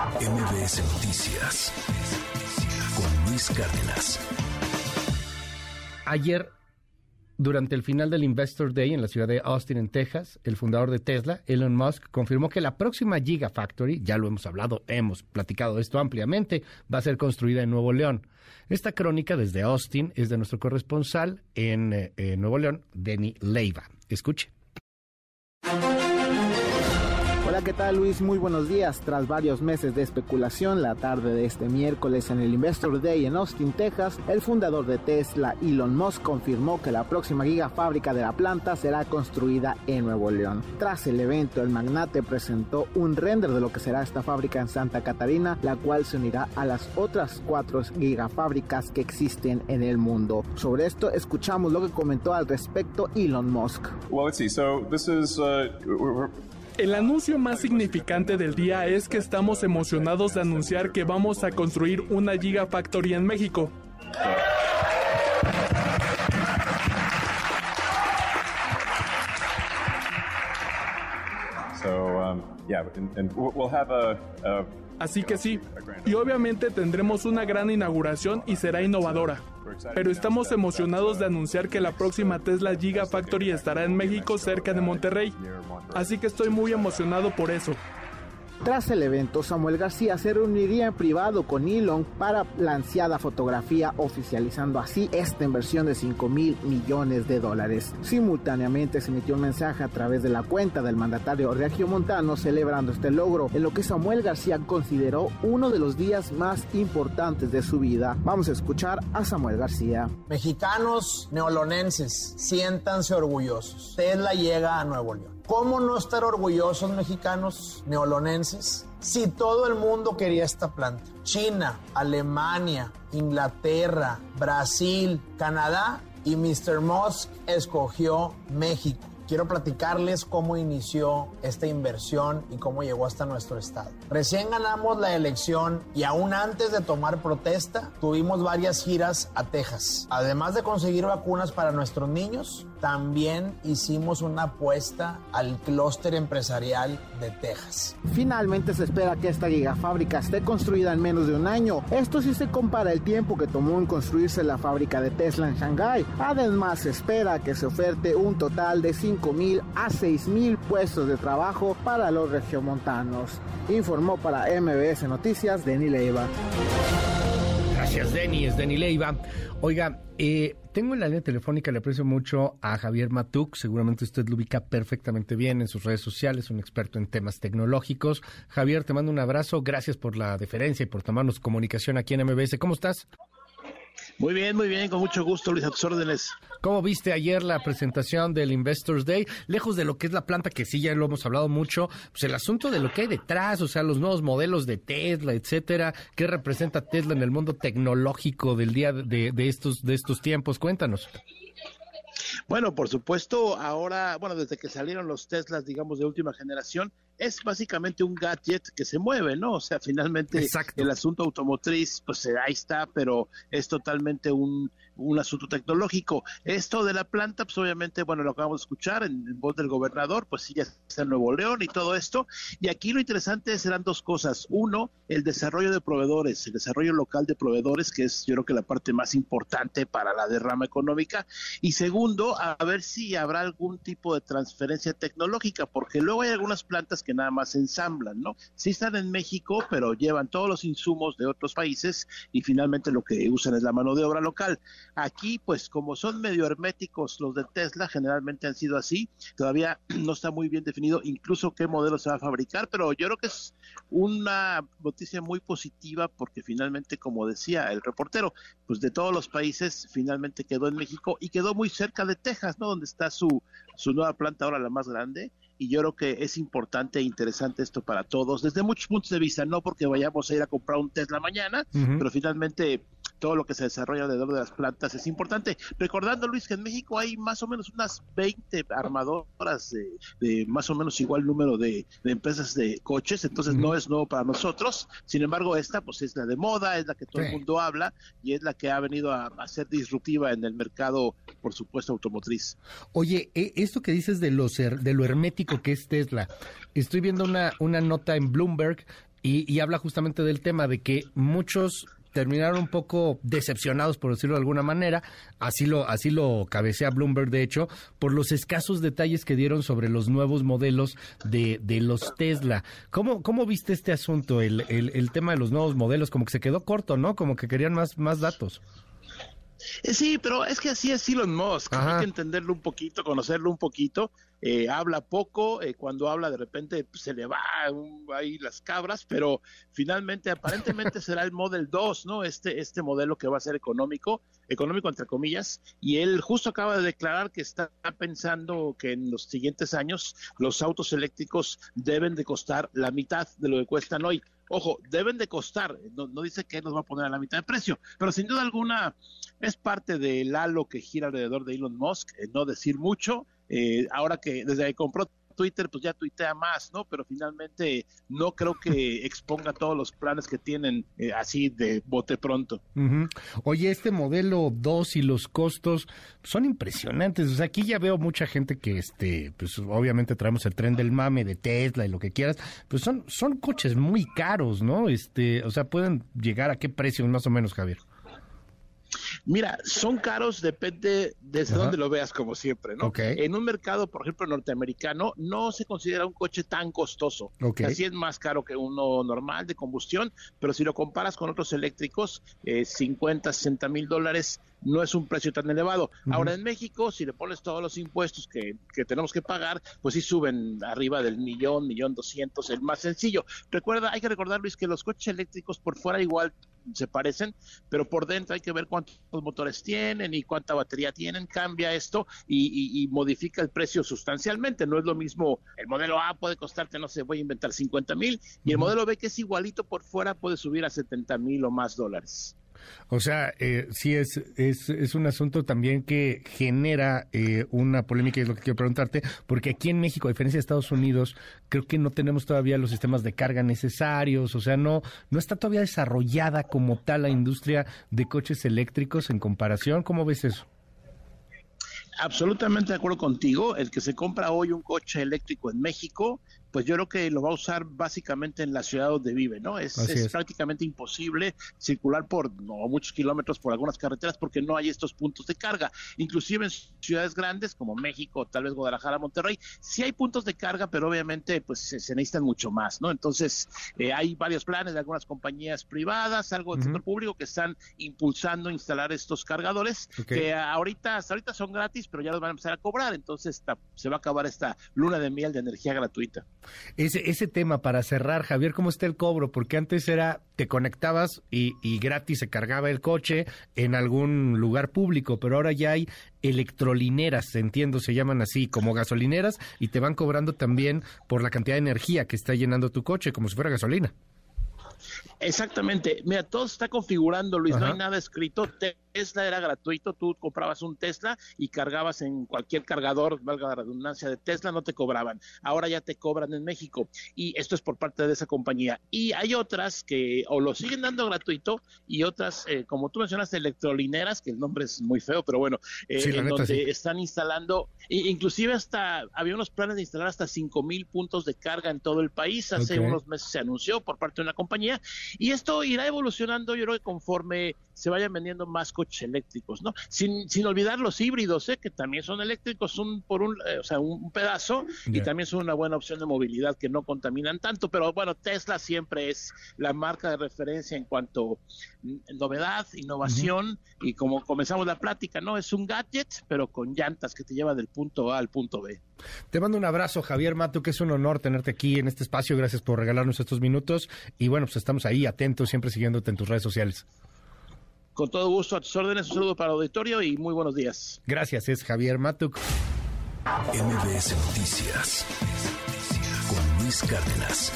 MBS Noticias con Luis Cárdenas. Ayer, durante el final del Investor Day en la ciudad de Austin, en Texas, el fundador de Tesla, Elon Musk, confirmó que la próxima Gigafactory, ya lo hemos hablado, hemos platicado esto ampliamente, va a ser construida en Nuevo León. Esta crónica desde Austin es de nuestro corresponsal en eh, Nuevo León, Denny Leiva. Escuche. Hola, ¿qué tal Luis? Muy buenos días. Tras varios meses de especulación, la tarde de este miércoles en el Investor Day en Austin, Texas, el fundador de Tesla, Elon Musk, confirmó que la próxima gigafábrica de la planta será construida en Nuevo León. Tras el evento, el magnate presentó un render de lo que será esta fábrica en Santa Catarina, la cual se unirá a las otras cuatro gigafábricas que existen en el mundo. Sobre esto, escuchamos lo que comentó al respecto Elon Musk. Well, let's see. So this is uh, el anuncio más significante del día es que estamos emocionados de anunciar que vamos a construir una Gigafactory en México. Así que sí, y obviamente tendremos una gran inauguración y será innovadora. Pero estamos emocionados de anunciar que la próxima Tesla Gigafactory estará en México cerca de Monterrey. Así que estoy muy emocionado por eso. Tras el evento, Samuel García se reuniría en privado con Elon para la ansiada fotografía, oficializando así esta inversión de 5 mil millones de dólares. Simultáneamente se emitió un mensaje a través de la cuenta del mandatario Montano celebrando este logro, en lo que Samuel García consideró uno de los días más importantes de su vida. Vamos a escuchar a Samuel García. Mexicanos neolonenses, siéntanse orgullosos. Tesla llega a Nuevo León. ¿Cómo no estar orgullosos mexicanos neolonenses si todo el mundo quería esta planta? China, Alemania, Inglaterra, Brasil, Canadá y Mr. Musk escogió México quiero platicarles cómo inició esta inversión y cómo llegó hasta nuestro estado. Recién ganamos la elección y aún antes de tomar protesta, tuvimos varias giras a Texas. Además de conseguir vacunas para nuestros niños, también hicimos una apuesta al clúster empresarial de Texas. Finalmente se espera que esta gigafábrica esté construida en menos de un año. Esto sí se compara el tiempo que tomó en construirse la fábrica de Tesla en Shanghái. Además se espera que se oferte un total de 5 mil a 6 mil puestos de trabajo para los regiomontanos. Informó para MBS Noticias Denny Leiva. Gracias, Denny. Es Denny Leiva. Oiga, eh, tengo en la línea telefónica, le aprecio mucho a Javier Matuk. Seguramente usted lo ubica perfectamente bien en sus redes sociales, un experto en temas tecnológicos. Javier, te mando un abrazo. Gracias por la deferencia y por tomarnos comunicación aquí en MBS. ¿Cómo estás? Muy bien, muy bien, con mucho gusto, Luis, a tus órdenes. ¿Cómo viste ayer la presentación del Investors Day? Lejos de lo que es la planta, que sí ya lo hemos hablado mucho, pues el asunto de lo que hay detrás, o sea, los nuevos modelos de Tesla, etcétera, ¿qué representa Tesla en el mundo tecnológico del día de, de estos, de estos tiempos? Cuéntanos. Bueno, por supuesto, ahora, bueno, desde que salieron los Teslas, digamos, de última generación, es básicamente un gadget que se mueve, ¿no? O sea, finalmente el asunto automotriz, pues eh, ahí está, pero es totalmente un, un asunto tecnológico. Esto de la planta, pues obviamente, bueno, lo acabamos de escuchar en, voz del gobernador, pues sí, ya está en Nuevo León y todo esto. Y aquí lo interesante serán dos cosas. Uno, el desarrollo de proveedores, el desarrollo local de proveedores, que es yo creo que la parte más importante para la derrama económica. Y segundo, a ver si habrá algún tipo de transferencia tecnológica, porque luego hay algunas plantas que nada más ensamblan, ¿no? Sí están en México, pero llevan todos los insumos de otros países y finalmente lo que usan es la mano de obra local. Aquí, pues como son medio herméticos los de Tesla, generalmente han sido así, todavía no está muy bien definido incluso qué modelo se va a fabricar, pero yo creo que es una noticia muy positiva porque finalmente, como decía el reportero, pues de todos los países finalmente quedó en México y quedó muy cerca de Texas, ¿no? Donde está su, su nueva planta ahora la más grande y yo creo que es importante e interesante esto para todos, desde muchos puntos de vista, no porque vayamos a ir a comprar un Tesla mañana, pero finalmente todo lo que se desarrolla alrededor de las plantas es importante. Recordando, Luis, que en México hay más o menos unas 20 armadoras de, más o menos igual número de, empresas de coches, entonces no es nuevo para nosotros. Sin embargo, esta pues es la de moda, es la que todo el mundo habla y es la que ha venido a, ser disruptiva en el mercado, por supuesto, automotriz. Oye, e, esto que dices de, los, de lo hermético que es Tesla, estoy viendo una, una nota en Bloomberg y, y habla justamente del tema de que muchos terminaron un poco decepcionados, por decirlo de alguna manera. Así lo, así lo cabecea Bloomberg, de hecho, por los escasos detalles que dieron sobre los nuevos modelos de, de los Tesla. ¿Cómo, ¿Cómo viste este asunto, el, el, el tema de los nuevos modelos? Como que se quedó corto, ¿no? Como que querían más, más datos. Eh, sí, pero es que así es Elon Musk. Hay que entenderlo un poquito, conocerlo un poquito. Eh, habla poco, eh, cuando habla de repente pues, se le va ahí las cabras, pero finalmente aparentemente será el Model 2, ¿no? Este, este modelo que va a ser económico, económico entre comillas, y él justo acaba de declarar que está pensando que en los siguientes años los autos eléctricos deben de costar la mitad de lo que cuestan hoy. Ojo, deben de costar, no, dice que nos va a poner a la mitad de precio, pero sin duda alguna es parte del halo que gira alrededor de Elon Musk, eh, no decir mucho, eh, ahora que desde que compró Twitter, pues ya tuitea más, ¿no? Pero finalmente no creo que exponga todos los planes que tienen eh, así de bote pronto. Oye, este modelo 2 y los costos son impresionantes. O sea, aquí ya veo mucha gente que, este, pues obviamente traemos el tren del mame de Tesla y lo que quieras, pues son, son coches muy caros, ¿no? Este, o sea, pueden llegar a qué precio más o menos, Javier. Mira, son caros, depende desde dónde lo veas, como siempre, ¿no? En un mercado, por ejemplo, norteamericano, no se considera un coche tan costoso. Así es más caro que uno normal de combustión, pero si lo comparas con otros eléctricos, eh, 50, 60 mil dólares no es un precio tan elevado. Ahora en México, si le pones todos los impuestos que, que, tenemos que pagar, pues sí suben arriba del millón, millón doscientos, el más sencillo. Recuerda, hay que recordar, Luis, que los coches eléctricos por fuera igual se parecen, pero por dentro hay que ver cuántos motores tienen y cuánta batería tienen, cambia esto y, modifica el precio sustancialmente. No es lo mismo, el modelo A puede costarte, no sé, voy a inventar 50 mil, y el modelo B que es igualito por fuera puede subir a 70 mil o más dólares. O sea, eh, sí es, es, es, un asunto también que genera eh, una polémica, es lo que quiero preguntarte, porque aquí en México, a diferencia de Estados Unidos, creo que no tenemos todavía los sistemas de carga necesarios, o sea, no, no está todavía desarrollada como tal la industria de coches eléctricos en comparación. ¿Cómo ves eso? Absolutamente de acuerdo contigo. El que se compra hoy un coche eléctrico en México pues yo creo que lo va a usar básicamente en la ciudad donde vive, ¿no? Es, prácticamente imposible circular por muchos kilómetros por algunas carreteras porque no hay estos puntos de carga. Inclusive en ciudades grandes como México, tal vez Guadalajara, Monterrey, sí hay puntos de carga, pero obviamente pues se, necesitan mucho más, ¿no? Entonces eh, hay varios planes de algunas compañías privadas, algo del sector público que están impulsando instalar estos cargadores que ahorita, hasta ahorita son gratis, pero ya los van a empezar a cobrar, entonces se va a acabar esta luna de miel de energía gratuita. Ese, ese tema para cerrar, Javier, ¿cómo está el cobro? Porque antes era, te conectabas y, y gratis se cargaba el coche en algún lugar público, pero ahora ya hay electrolineras, entiendo, se llaman así, como gasolineras, y te van cobrando también por la cantidad de energía que está llenando tu coche, como si fuera gasolina. Exactamente. Mira, todo se está configurando, Luis, no hay nada escrito. Tesla era gratuito, tú comprabas un Tesla y cargabas en cualquier cargador, valga la redundancia de Tesla, no te cobraban. Ahora ya te cobran en México y esto es por parte de esa compañía. Y hay otras que o lo siguen dando gratuito y otras, eh, como tú mencionaste, electrolineras, que el nombre es muy feo, pero bueno, eh, en donde están instalando, inclusive hasta, había unos planes de instalar hasta cinco mil puntos de carga en todo el país. Hace unos meses se anunció por parte de una compañía y esto irá evolucionando, yo creo que conforme se vayan vendiendo más coches eléctricos, ¿no? Sin, sin olvidar los híbridos, ¿eh? que también son eléctricos, un por un, eh, o sea, un pedazo y también son una buena opción de movilidad que no contaminan tanto, pero bueno, Tesla siempre es la marca de referencia en cuanto a novedad, innovación y como comenzamos la plática, ¿no? Es un gadget, pero con llantas que te lleva del punto A al punto B. Te mando un abrazo, Javier Mato, que es un honor tenerte aquí en este espacio. Gracias por regalarnos estos minutos. Y bueno, pues estamos ahí atentos, siempre siguiéndote en tus redes sociales. Con todo gusto a tus órdenes, un saludo para el auditorio y muy buenos días. Gracias, es Javier Matuk. MBS Noticias con Luis Cárdenas.